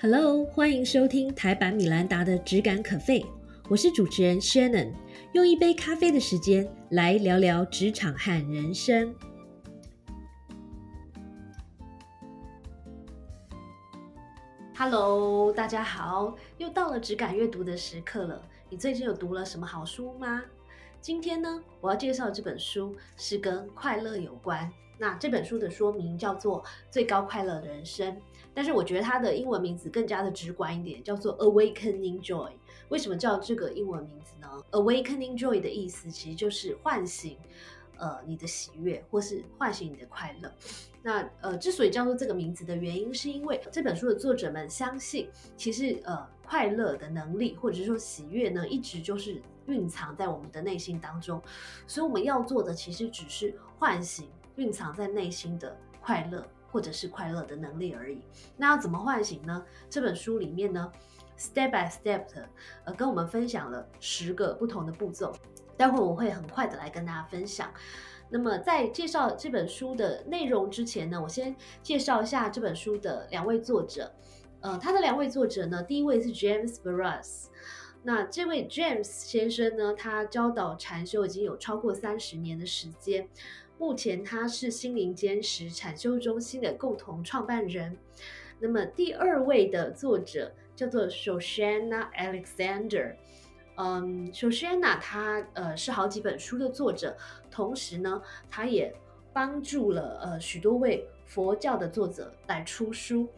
Hello，欢迎收听台版米兰达的只感可废，我是主持人 Shannon，用一杯咖啡的时间来聊聊职场和人生。Hello，大家好，又到了只感阅读的时刻了。你最近有读了什么好书吗？今天呢，我要介绍这本书是跟快乐有关。那这本书的说明叫做《最高快乐人生》。但是我觉得它的英文名字更加的直观一点，叫做 Awakening Joy。为什么叫这个英文名字呢？Awakening Joy 的意思其实就是唤醒，呃，你的喜悦，或是唤醒你的快乐。那呃，之所以叫做这个名字的原因，是因为这本书的作者们相信，其实呃，快乐的能力，或者是说喜悦呢，一直就是蕴藏在我们的内心当中。所以我们要做的，其实只是唤醒蕴藏在内心的快乐。或者是快乐的能力而已。那要怎么唤醒呢？这本书里面呢，step by step，呃，跟我们分享了十个不同的步骤。待会我会很快的来跟大家分享。那么在介绍这本书的内容之前呢，我先介绍一下这本书的两位作者。呃，他的两位作者呢，第一位是 James Barras。那这位 James 先生呢，他教导禅修已经有超过三十年的时间。目前他是心灵坚实产修中心的共同创办人。那么第二位的作者叫做 Shoshana Alexander。嗯，Shoshana 他呃是好几本书的作者，同时呢，他也帮助了呃许多位佛教的作者来出书。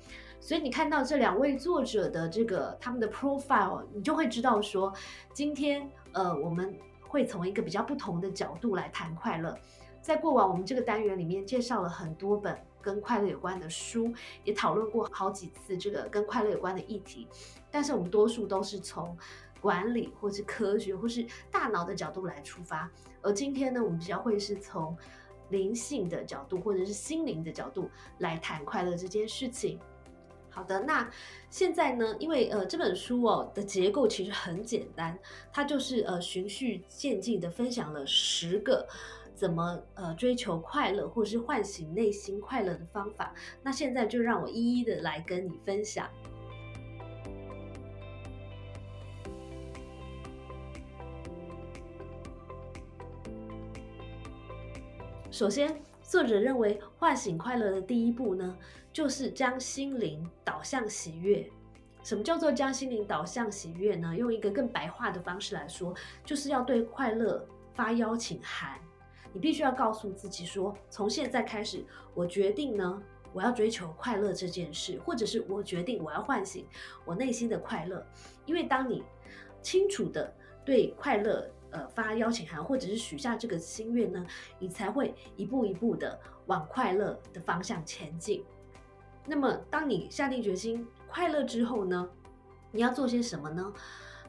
所以你看到这两位作者的这个他们的 profile，你就会知道说，今天呃我们会从一个比较不同的角度来谈快乐。在过往我们这个单元里面介绍了很多本跟快乐有关的书，也讨论过好几次这个跟快乐有关的议题，但是我们多数都是从管理或是科学或是大脑的角度来出发，而今天呢，我们比较会是从灵性的角度或者是心灵的角度来谈快乐这件事情。好的，那现在呢，因为呃这本书哦的结构其实很简单，它就是呃循序渐进的分享了十个。怎么呃追求快乐，或者是唤醒内心快乐的方法？那现在就让我一一的来跟你分享。首先，作者认为唤醒快乐的第一步呢，就是将心灵导向喜悦。什么叫做将心灵导向喜悦呢？用一个更白话的方式来说，就是要对快乐发邀请函。你必须要告诉自己说，从现在开始，我决定呢，我要追求快乐这件事，或者是我决定我要唤醒我内心的快乐。因为当你清楚的对快乐呃发邀请函，或者是许下这个心愿呢，你才会一步一步的往快乐的方向前进。那么，当你下定决心快乐之后呢，你要做些什么呢？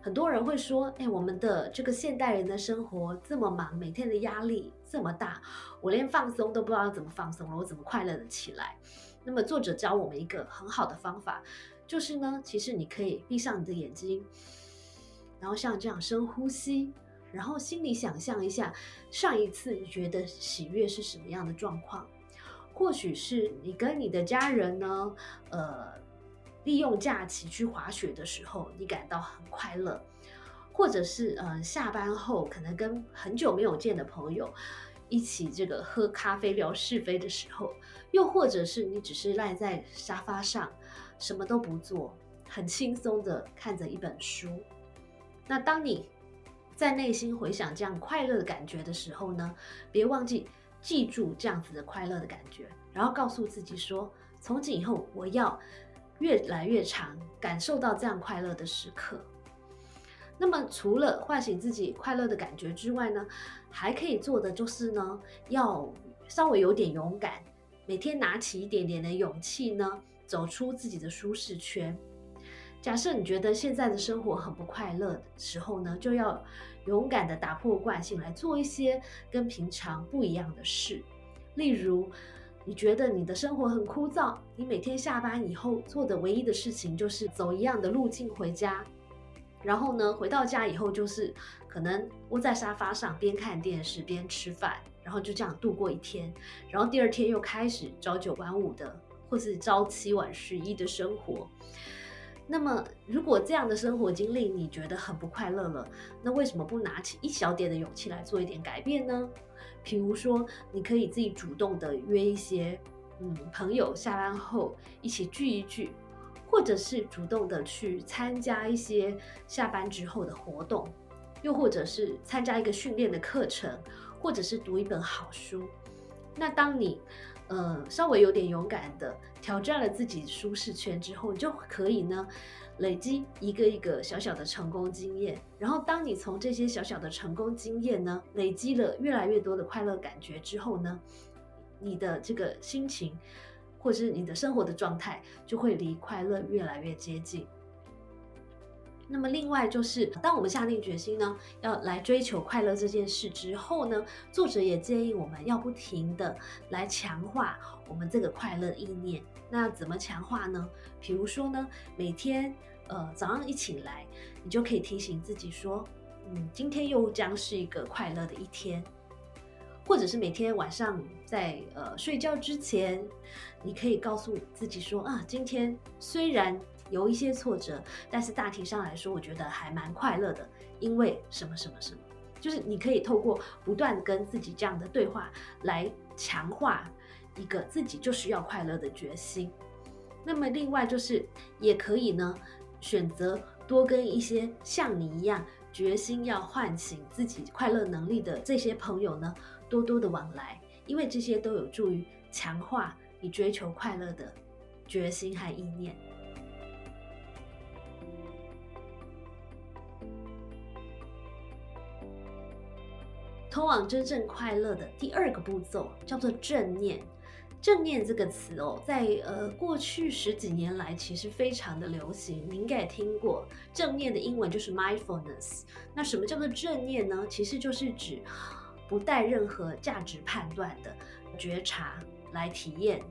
很多人会说：“哎，我们的这个现代人的生活这么忙，每天的压力这么大，我连放松都不知道怎么放松了，我怎么快乐的起来？”那么作者教我们一个很好的方法，就是呢，其实你可以闭上你的眼睛，然后像这样深呼吸，然后心里想象一下上一次你觉得喜悦是什么样的状况？或许是你跟你的家人呢，呃。利用假期去滑雪的时候，你感到很快乐；或者是呃下班后可能跟很久没有见的朋友一起这个喝咖啡聊是非的时候；又或者是你只是赖在沙发上什么都不做，很轻松的看着一本书。那当你在内心回想这样快乐的感觉的时候呢，别忘记记住这样子的快乐的感觉，然后告诉自己说：从今以后我要。越来越长，感受到这样快乐的时刻。那么，除了唤醒自己快乐的感觉之外呢，还可以做的就是呢，要稍微有点勇敢，每天拿起一点点的勇气呢，走出自己的舒适圈。假设你觉得现在的生活很不快乐的时候呢，就要勇敢的打破惯性，来做一些跟平常不一样的事，例如。你觉得你的生活很枯燥，你每天下班以后做的唯一的事情就是走一样的路径回家，然后呢，回到家以后就是可能窝在沙发上边看电视边吃饭，然后就这样度过一天，然后第二天又开始朝九晚五的或是朝七晚十一的生活。那么，如果这样的生活经历你觉得很不快乐了，那为什么不拿起一小点的勇气来做一点改变呢？比如说，你可以自己主动的约一些嗯朋友下班后一起聚一聚，或者是主动的去参加一些下班之后的活动，又或者是参加一个训练的课程，或者是读一本好书。那当你呃，稍微有点勇敢的挑战了自己舒适圈之后，你就可以呢累积一个一个小小的成功经验。然后，当你从这些小小的成功经验呢累积了越来越多的快乐感觉之后呢，你的这个心情或者是你的生活的状态就会离快乐越来越接近。那么，另外就是，当我们下定决心呢，要来追求快乐这件事之后呢，作者也建议我们要不停的来强化我们这个快乐意念。那怎么强化呢？比如说呢，每天呃早上一起来，你就可以提醒自己说，嗯，今天又将是一个快乐的一天。或者是每天晚上在呃睡觉之前，你可以告诉自己说，啊，今天虽然。有一些挫折，但是大体上来说，我觉得还蛮快乐的，因为什么什么什么，就是你可以透过不断跟自己这样的对话来强化一个自己就是要快乐的决心。那么另外就是也可以呢，选择多跟一些像你一样决心要唤醒自己快乐能力的这些朋友呢，多多的往来，因为这些都有助于强化你追求快乐的决心和意念。通往真正快乐的第二个步骤叫做正念。正念这个词哦，在呃过去十几年来其实非常的流行，您应该也听过。正念的英文就是 mindfulness。那什么叫做正念呢？其实就是指不带任何价值判断的觉察来体验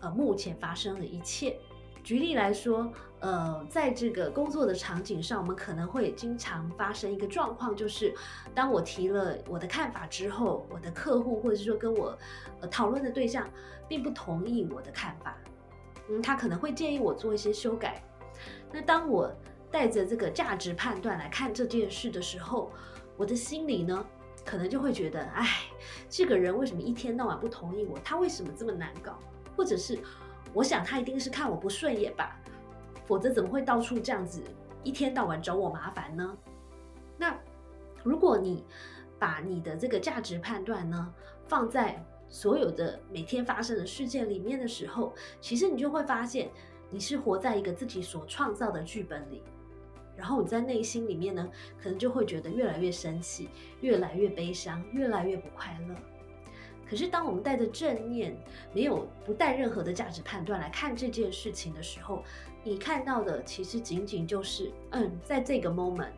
呃目前发生的一切。举例来说，呃，在这个工作的场景上，我们可能会经常发生一个状况，就是当我提了我的看法之后，我的客户或者是说跟我呃讨论的对象并不同意我的看法，嗯，他可能会建议我做一些修改。那当我带着这个价值判断来看这件事的时候，我的心里呢，可能就会觉得，哎，这个人为什么一天到晚不同意我？他为什么这么难搞？或者是？我想他一定是看我不顺眼吧，否则怎么会到处这样子一天到晚找我麻烦呢？那如果你把你的这个价值判断呢放在所有的每天发生的事件里面的时候，其实你就会发现你是活在一个自己所创造的剧本里，然后你在内心里面呢，可能就会觉得越来越生气，越来越悲伤，越来越不快乐。可是，当我们带着正念，没有不带任何的价值判断来看这件事情的时候，你看到的其实仅仅就是，嗯，在这个 moment，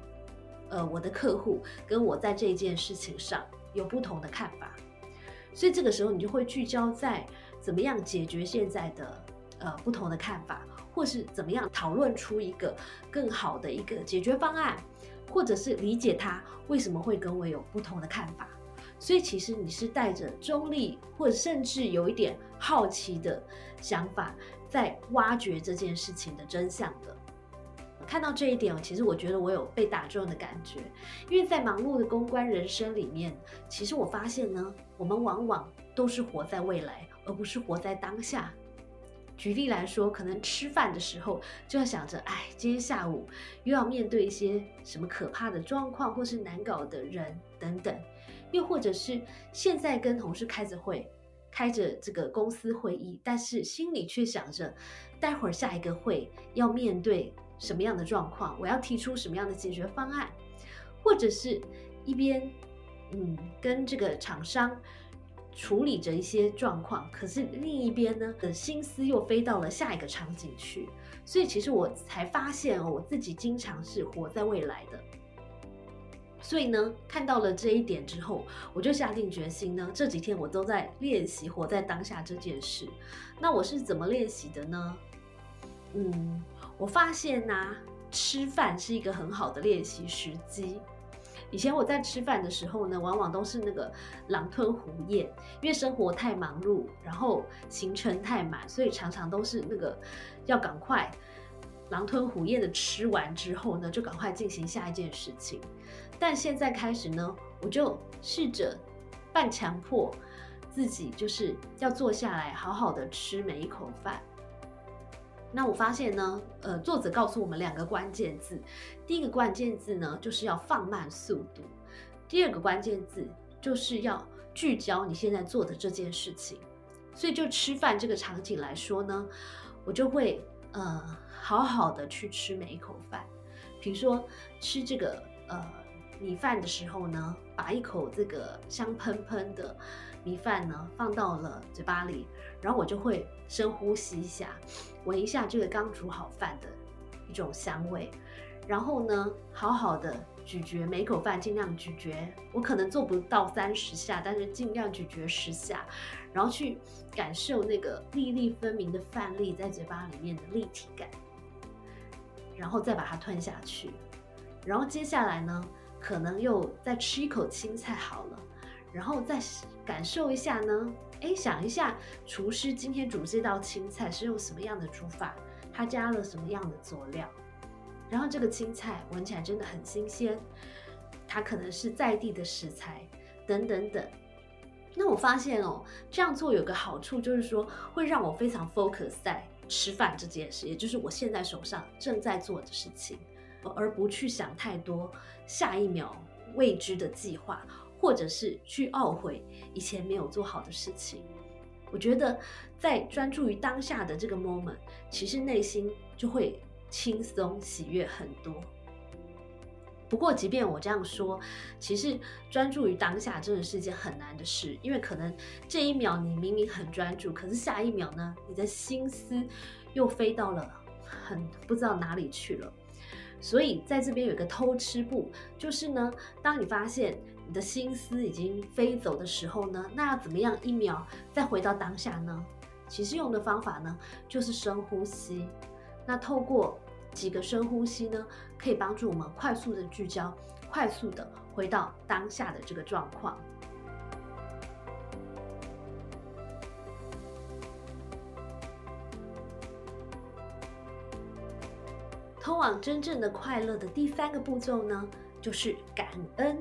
呃，我的客户跟我在这件事情上有不同的看法，所以这个时候你就会聚焦在怎么样解决现在的呃不同的看法，或是怎么样讨论出一个更好的一个解决方案，或者是理解他为什么会跟我有不同的看法。所以其实你是带着中立，或者甚至有一点好奇的想法，在挖掘这件事情的真相的。看到这一点其实我觉得我有被打中的感觉，因为在忙碌的公关人生里面，其实我发现呢，我们往往都是活在未来，而不是活在当下。举例来说，可能吃饭的时候就要想着，哎，今天下午又要面对一些什么可怕的状况，或是难搞的人等等。又或者是现在跟同事开着会，开着这个公司会议，但是心里却想着，待会儿下一个会要面对什么样的状况，我要提出什么样的解决方案，或者是一边嗯跟这个厂商处理着一些状况，可是另一边呢的心思又飞到了下一个场景去，所以其实我才发现哦，我自己经常是活在未来的。所以呢，看到了这一点之后，我就下定决心呢，这几天我都在练习活在当下这件事。那我是怎么练习的呢？嗯，我发现呢，吃饭是一个很好的练习时机。以前我在吃饭的时候呢，往往都是那个狼吞虎咽，因为生活太忙碌，然后行程太满，所以常常都是那个要赶快。狼吞虎咽的吃完之后呢，就赶快进行下一件事情。但现在开始呢，我就试着半强迫自己，就是要坐下来好好的吃每一口饭。那我发现呢，呃，作者告诉我们两个关键字，第一个关键字呢，就是要放慢速度；第二个关键字就是要聚焦你现在做的这件事情。所以就吃饭这个场景来说呢，我就会呃好好的去吃每一口饭，比如说吃这个呃米饭的时候呢，把一口这个香喷喷的米饭呢放到了嘴巴里，然后我就会深呼吸一下，闻一下这个刚煮好饭的一种香味，然后呢好好的咀嚼每口饭，尽量咀嚼，我可能做不到三十下，但是尽量咀嚼十下。然后去感受那个粒粒分明的饭粒在嘴巴里面的立体感，然后再把它吞下去。然后接下来呢，可能又再吃一口青菜好了，然后再感受一下呢，哎，想一下厨师今天煮这道青菜是用什么样的煮法，他加了什么样的佐料，然后这个青菜闻起来真的很新鲜，它可能是在地的食材，等等等。那我发现哦，这样做有个好处，就是说会让我非常 focus 在吃饭这件事，也就是我现在手上正在做的事情，而不去想太多下一秒未知的计划，或者是去懊悔以前没有做好的事情。我觉得在专注于当下的这个 moment，其实内心就会轻松喜悦很多。不过，即便我这样说，其实专注于当下真的是一件很难的事，因为可能这一秒你明明很专注，可是下一秒呢，你的心思又飞到了很不知道哪里去了。所以在这边有一个偷吃步，就是呢，当你发现你的心思已经飞走的时候呢，那要怎么样一秒再回到当下呢？其实用的方法呢，就是深呼吸。那透过几个深呼吸呢，可以帮助我们快速的聚焦，快速的回到当下的这个状况。通往真正的快乐的第三个步骤呢，就是感恩。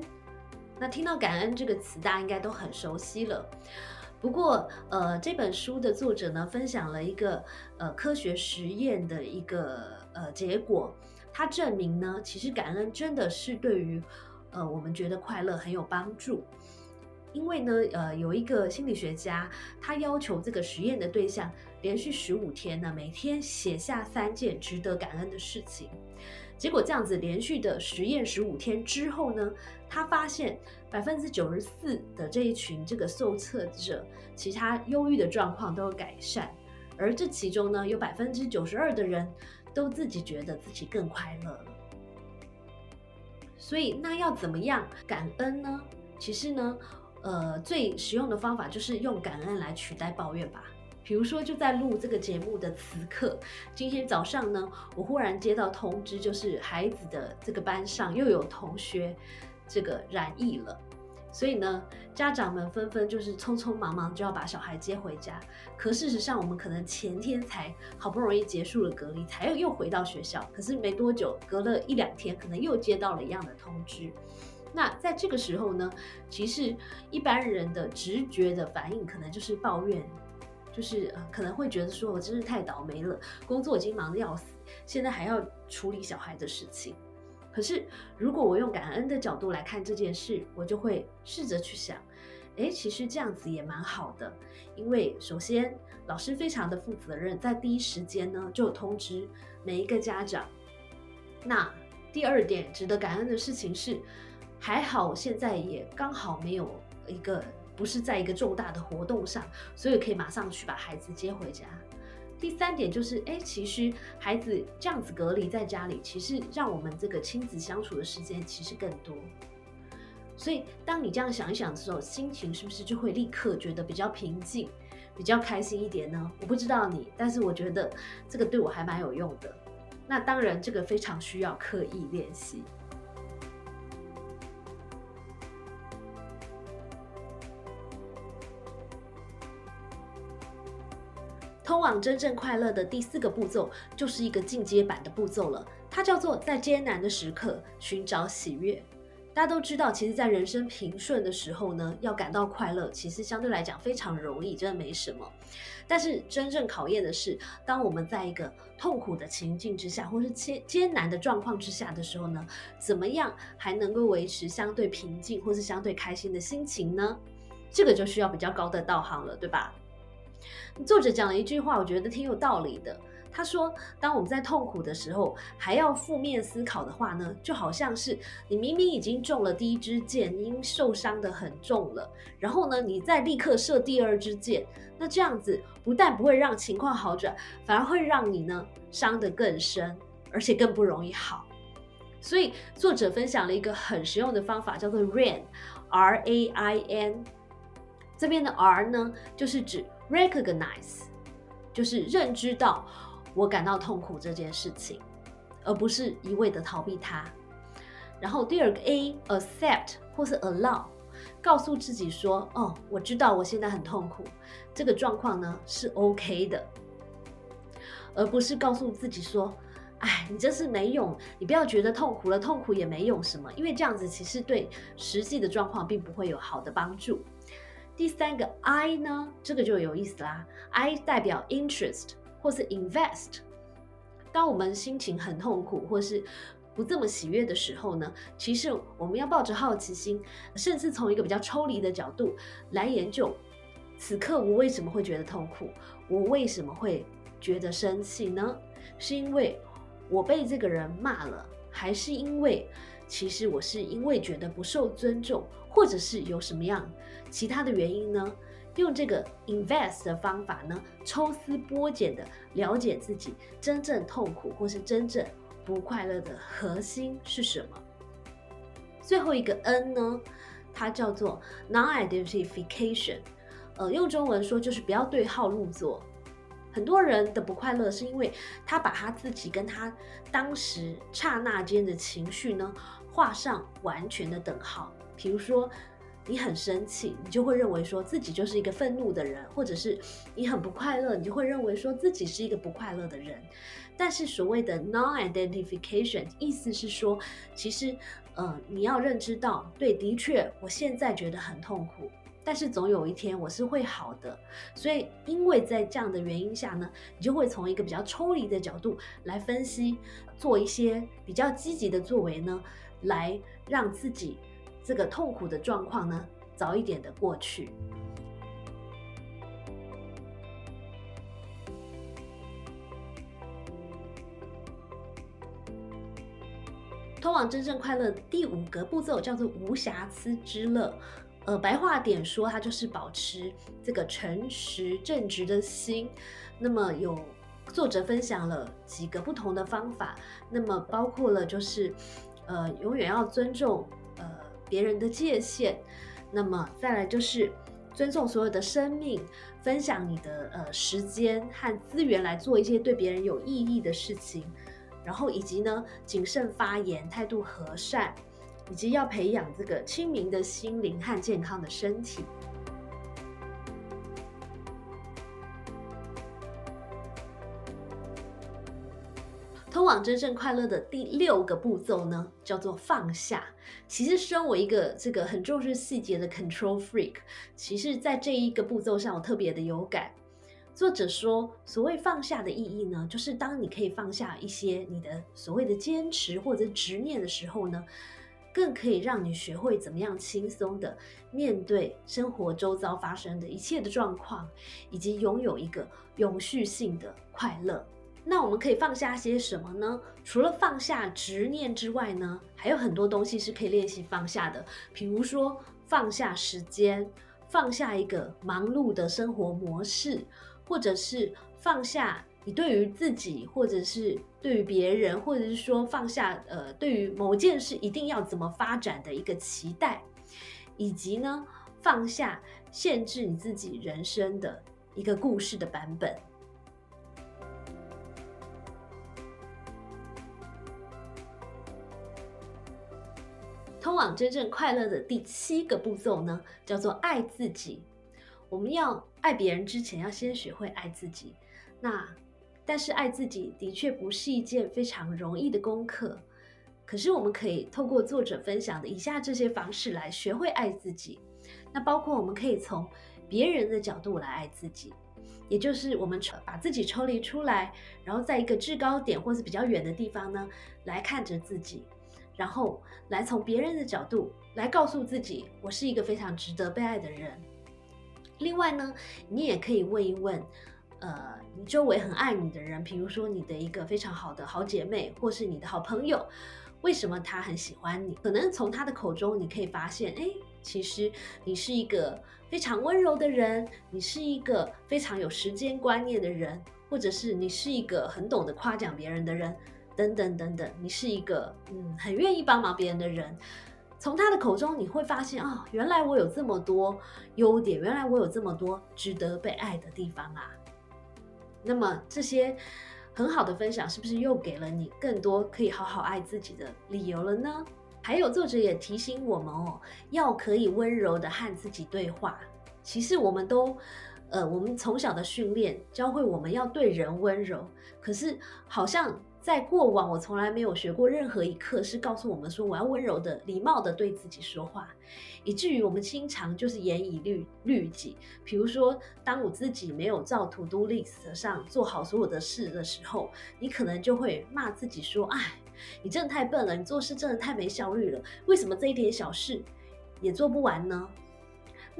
那听到感恩这个词，大家应该都很熟悉了。不过，呃，这本书的作者呢，分享了一个呃科学实验的一个。呃，结果他证明呢，其实感恩真的是对于呃我们觉得快乐很有帮助。因为呢，呃，有一个心理学家，他要求这个实验的对象连续十五天呢，每天写下三件值得感恩的事情。结果这样子连续的实验十五天之后呢，他发现百分之九十四的这一群这个受测者，其他忧郁的状况都有改善，而这其中呢，有百分之九十二的人。都自己觉得自己更快乐了，所以那要怎么样感恩呢？其实呢，呃，最实用的方法就是用感恩来取代抱怨吧。比如说，就在录这个节目的此刻，今天早上呢，我忽然接到通知，就是孩子的这个班上又有同学这个染疫了。所以呢，家长们纷纷就是匆匆忙忙就要把小孩接回家。可事实上，我们可能前天才好不容易结束了隔离，才又又回到学校。可是没多久，隔了一两天，可能又接到了一样的通知。那在这个时候呢，其实一般人的直觉的反应可能就是抱怨，就是可能会觉得说我真是太倒霉了，工作已经忙得要死，现在还要处理小孩的事情。可是，如果我用感恩的角度来看这件事，我就会试着去想，哎，其实这样子也蛮好的。因为首先，老师非常的负责任，在第一时间呢就通知每一个家长。那第二点值得感恩的事情是，还好现在也刚好没有一个不是在一个重大的活动上，所以可以马上去把孩子接回家。第三点就是，哎，其实孩子这样子隔离在家里，其实让我们这个亲子相处的时间其实更多。所以，当你这样想一想的时候，心情是不是就会立刻觉得比较平静、比较开心一点呢？我不知道你，但是我觉得这个对我还蛮有用的。那当然，这个非常需要刻意练习。通往真正快乐的第四个步骤，就是一个进阶版的步骤了，它叫做在艰难的时刻寻找喜悦。大家都知道，其实，在人生平顺的时候呢，要感到快乐，其实相对来讲非常容易，真的没什么。但是真正考验的是，当我们在一个痛苦的情境之下，或是艰艰难的状况之下的时候呢，怎么样还能够维持相对平静或是相对开心的心情呢？这个就需要比较高的道行了，对吧？作者讲了一句话，我觉得挺有道理的。他说：“当我们在痛苦的时候，还要负面思考的话呢，就好像是你明明已经中了第一支箭，已经受伤的很重了，然后呢，你再立刻射第二支箭，那这样子不但不会让情况好转，反而会让你呢伤得更深，而且更不容易好。所以作者分享了一个很实用的方法，叫做 RAIN，R A I N。这边的 R 呢，就是指 recognize，就是认知到。”我感到痛苦这件事情，而不是一味的逃避它。然后第二个 A accept 或是 allow，告诉自己说：“哦，我知道我现在很痛苦，这个状况呢是 OK 的。”而不是告诉自己说：“哎，你这是没用，你不要觉得痛苦了，痛苦也没用什么。”因为这样子其实对实际的状况并不会有好的帮助。第三个 I 呢，这个就有意思啦，I 代表 interest。或是 invest，当我们心情很痛苦或是不这么喜悦的时候呢，其实我们要抱着好奇心，甚至从一个比较抽离的角度来研究，此刻我为什么会觉得痛苦？我为什么会觉得生气呢？是因为我被这个人骂了，还是因为其实我是因为觉得不受尊重，或者是有什么样其他的原因呢？用这个 invest 的方法呢，抽丝剥茧的了解自己真正痛苦或是真正不快乐的核心是什么。最后一个 N 呢，它叫做 non-identification，呃，用中文说就是不要对号入座。很多人的不快乐是因为他把他自己跟他当时刹那间的情绪呢画上完全的等号，比如说。你很生气，你就会认为说自己就是一个愤怒的人，或者是你很不快乐，你就会认为说自己是一个不快乐的人。但是所谓的 non-identification，意思是说，其实，呃，你要认知到，对，的确，我现在觉得很痛苦，但是总有一天我是会好的。所以，因为在这样的原因下呢，你就会从一个比较抽离的角度来分析，做一些比较积极的作为呢，来让自己。这个痛苦的状况呢，早一点的过去。通往真正快乐第五个步骤叫做无瑕疵之乐。呃，白话点说，它就是保持这个诚实正直的心。那么有作者分享了几个不同的方法，那么包括了就是呃，永远要尊重呃。别人的界限，那么再来就是尊重所有的生命，分享你的呃时间和资源来做一些对别人有意义的事情，然后以及呢谨慎发言，态度和善，以及要培养这个清明的心灵和健康的身体。真正快乐的第六个步骤呢，叫做放下。其实，身为一个这个很重视细节的 control freak，其实在这一个步骤上，我特别的有感。作者说，所谓放下的意义呢，就是当你可以放下一些你的所谓的坚持或者执念的时候呢，更可以让你学会怎么样轻松的面对生活周遭发生的一切的状况，以及拥有一个永续性的快乐。那我们可以放下些什么呢？除了放下执念之外呢，还有很多东西是可以练习放下的。比如说放下时间，放下一个忙碌的生活模式，或者是放下你对于自己，或者是对于别人，或者是说放下呃对于某件事一定要怎么发展的一个期待，以及呢放下限制你自己人生的一个故事的版本。往真正快乐的第七个步骤呢，叫做爱自己。我们要爱别人之前，要先学会爱自己。那但是爱自己的确不是一件非常容易的功课。可是我们可以透过作者分享的以下这些方式来学会爱自己。那包括我们可以从别人的角度来爱自己，也就是我们把自己抽离出来，然后在一个制高点或是比较远的地方呢来看着自己，然后来从别人的角度来告诉自己，我是一个非常值得被爱的人。另外呢，你也可以问一问，呃，你周围很爱你的人，比如说你的一个非常好的好姐妹，或是你的好朋友。为什么他很喜欢你？可能从他的口中，你可以发现，哎，其实你是一个非常温柔的人，你是一个非常有时间观念的人，或者是你是一个很懂得夸奖别人的人，等等等等，你是一个嗯很愿意帮忙别人的人。从他的口中，你会发现啊，原来我有这么多优点，原来我有这么多值得被爱的地方啊。那么这些。很好的分享，是不是又给了你更多可以好好爱自己的理由了呢？还有作者也提醒我们哦，要可以温柔的和自己对话。其实我们都，呃，我们从小的训练教会我们要对人温柔，可是好像。在过往，我从来没有学过任何一课是告诉我们说我要温柔的、礼貌的对自己说话，以至于我们经常就是严以律律己。比如说，当我自己没有照 to do list 上做好所有的事的时候，你可能就会骂自己说：“哎，你真的太笨了，你做事真的太没效率了，为什么这一点小事也做不完呢？”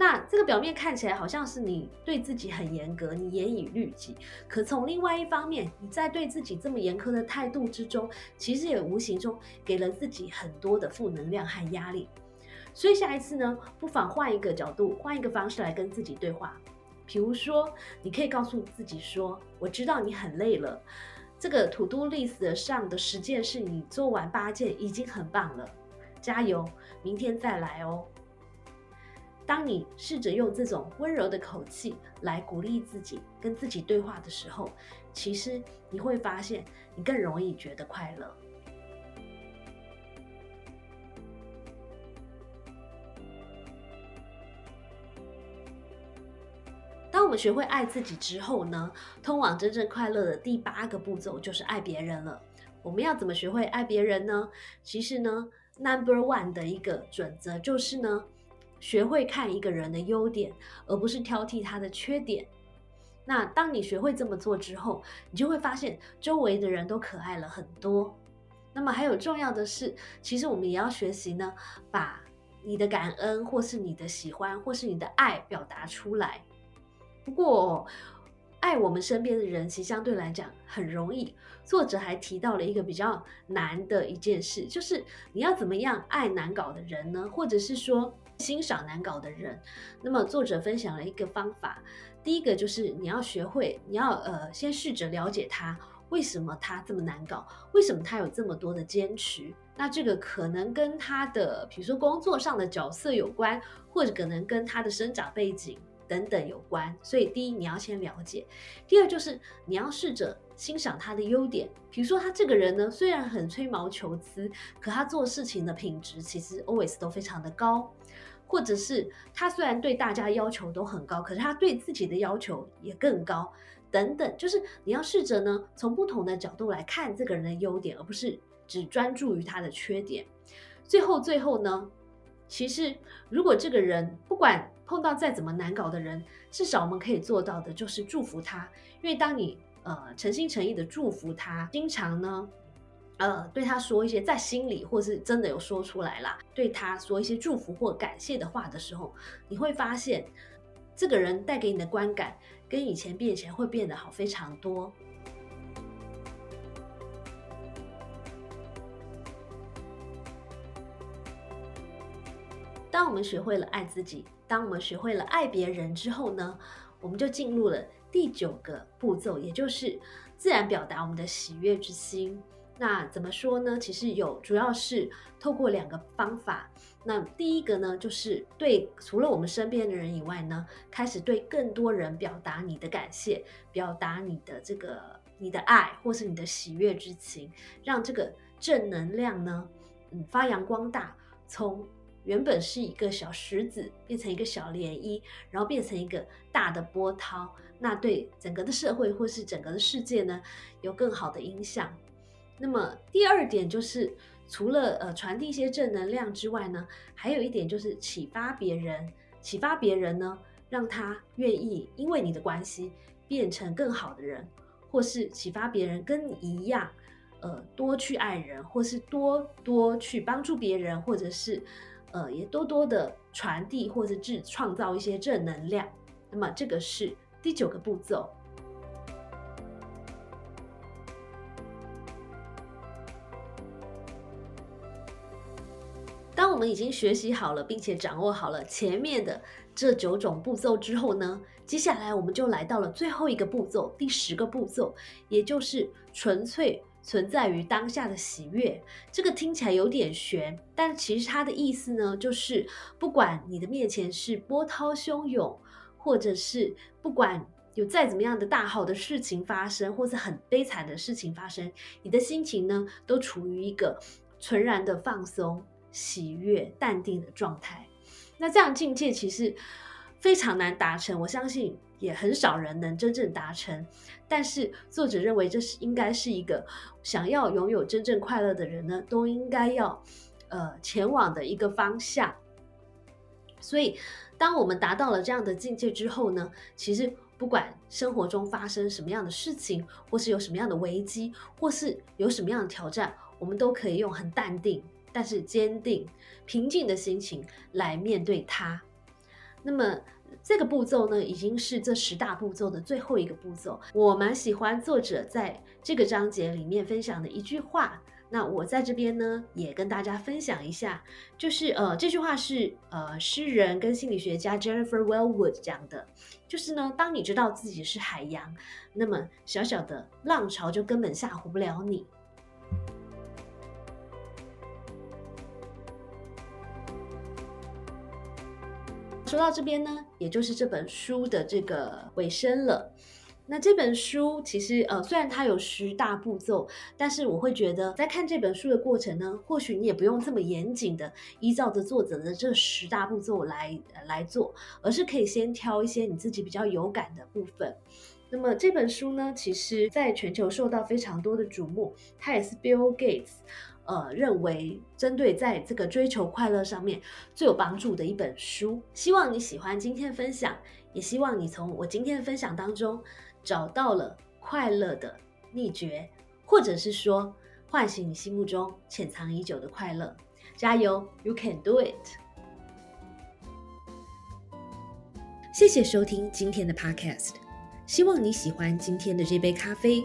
那这个表面看起来好像是你对自己很严格，你严以律己。可从另外一方面，你在对自己这么严苛的态度之中，其实也无形中给了自己很多的负能量和压力。所以下一次呢，不妨换一个角度，换一个方式来跟自己对话。比如说，你可以告诉自己说：“我知道你很累了，这个土都 list 上的十件事你做完八件已经很棒了，加油，明天再来哦。”当你试着用这种温柔的口气来鼓励自己、跟自己对话的时候，其实你会发现，你更容易觉得快乐。当我们学会爱自己之后呢，通往真正快乐的第八个步骤就是爱别人了。我们要怎么学会爱别人呢？其实呢，Number One 的一个准则就是呢。学会看一个人的优点，而不是挑剔他的缺点。那当你学会这么做之后，你就会发现周围的人都可爱了很多。那么还有重要的是，其实我们也要学习呢，把你的感恩，或是你的喜欢，或是你的爱表达出来。不过，爱我们身边的人，其实相对来讲很容易。作者还提到了一个比较难的一件事，就是你要怎么样爱难搞的人呢？或者是说？欣赏难搞的人，那么作者分享了一个方法。第一个就是你要学会，你要呃先试着了解他为什么他这么难搞，为什么他有这么多的坚持。那这个可能跟他的比如说工作上的角色有关，或者可能跟他的生长背景等等有关。所以第一你要先了解，第二就是你要试着欣赏他的优点。比如说他这个人呢，虽然很吹毛求疵，可他做事情的品质其实 always 都非常的高。或者是他虽然对大家要求都很高，可是他对自己的要求也更高，等等，就是你要试着呢，从不同的角度来看这个人的优点，而不是只专注于他的缺点。最后，最后呢，其实如果这个人不管碰到再怎么难搞的人，至少我们可以做到的就是祝福他，因为当你呃诚心诚意的祝福他，经常呢。呃，对他说一些在心里，或是真的有说出来啦，对他说一些祝福或感谢的话的时候，你会发现，这个人带给你的观感跟以前比起来会变得好非常多。当我们学会了爱自己，当我们学会了爱别人之后呢，我们就进入了第九个步骤，也就是自然表达我们的喜悦之心。那怎么说呢？其实有，主要是透过两个方法。那第一个呢，就是对除了我们身边的人以外呢，开始对更多人表达你的感谢，表达你的这个你的爱，或是你的喜悦之情，让这个正能量呢，嗯，发扬光大，从原本是一个小石子，变成一个小涟漪，然后变成一个大的波涛，那对整个的社会或是整个的世界呢，有更好的影响。那么第二点就是，除了呃传递一些正能量之外呢，还有一点就是启发别人，启发别人呢，让他愿意因为你的关系变成更好的人，或是启发别人跟你一样。呃，多去爱人，或是多多去帮助别人，或者是呃，也多多的传递或者制创造一些正能量。那么，这个是第九个步骤。我们已经学习好了，并且掌握好了前面的这九种步骤之后呢，接下来我们就来到了最后一个步骤，第十个步骤，也就是纯粹。存在于当下的喜悦，这个听起来有点悬，但其实它的意思呢，就是不管你的面前是波涛汹涌，或者是不管有再怎么样的大好的事情发生，或是很悲惨的事情发生，你的心情呢，都处于一个纯然的放松、喜悦、淡定的状态。那这样境界其实非常难达成，我相信。也很少人能真正达成，但是作者认为这是应该是一个想要拥有真正快乐的人呢，都应该要呃前往的一个方向。所以，当我们达到了这样的境界之后呢，其实不管生活中发生什么样的事情，或是有什么样的危机，或是有什么样的挑战，我们都可以用很淡定但是坚定、平静的心情来面对它。那么。这个步骤呢，已经是这十大步骤的最后一个步骤。我蛮喜欢作者在这个章节里面分享的一句话，那我在这边呢也跟大家分享一下，就是呃这句话是呃诗人跟心理学家 Jennifer Wellwood 讲的，就是呢，当你知道自己是海洋，那么小小的浪潮就根本吓唬不了你。说到这边呢，也就是这本书的这个尾声了。那这本书其实呃，虽然它有十大步骤，但是我会觉得在看这本书的过程呢，或许你也不用这么严谨的依照着作者的这十大步骤来来做，而是可以先挑一些你自己比较有感的部分。那么这本书呢，其实在全球受到非常多的瞩目，它也是 Bill Gates。呃，认为针对在这个追求快乐上面最有帮助的一本书，希望你喜欢今天分享，也希望你从我今天的分享当中找到了快乐的秘诀，或者是说唤醒你心目中潜藏已久的快乐。加油，You can do it！谢谢收听今天的 Podcast，希望你喜欢今天的这杯咖啡。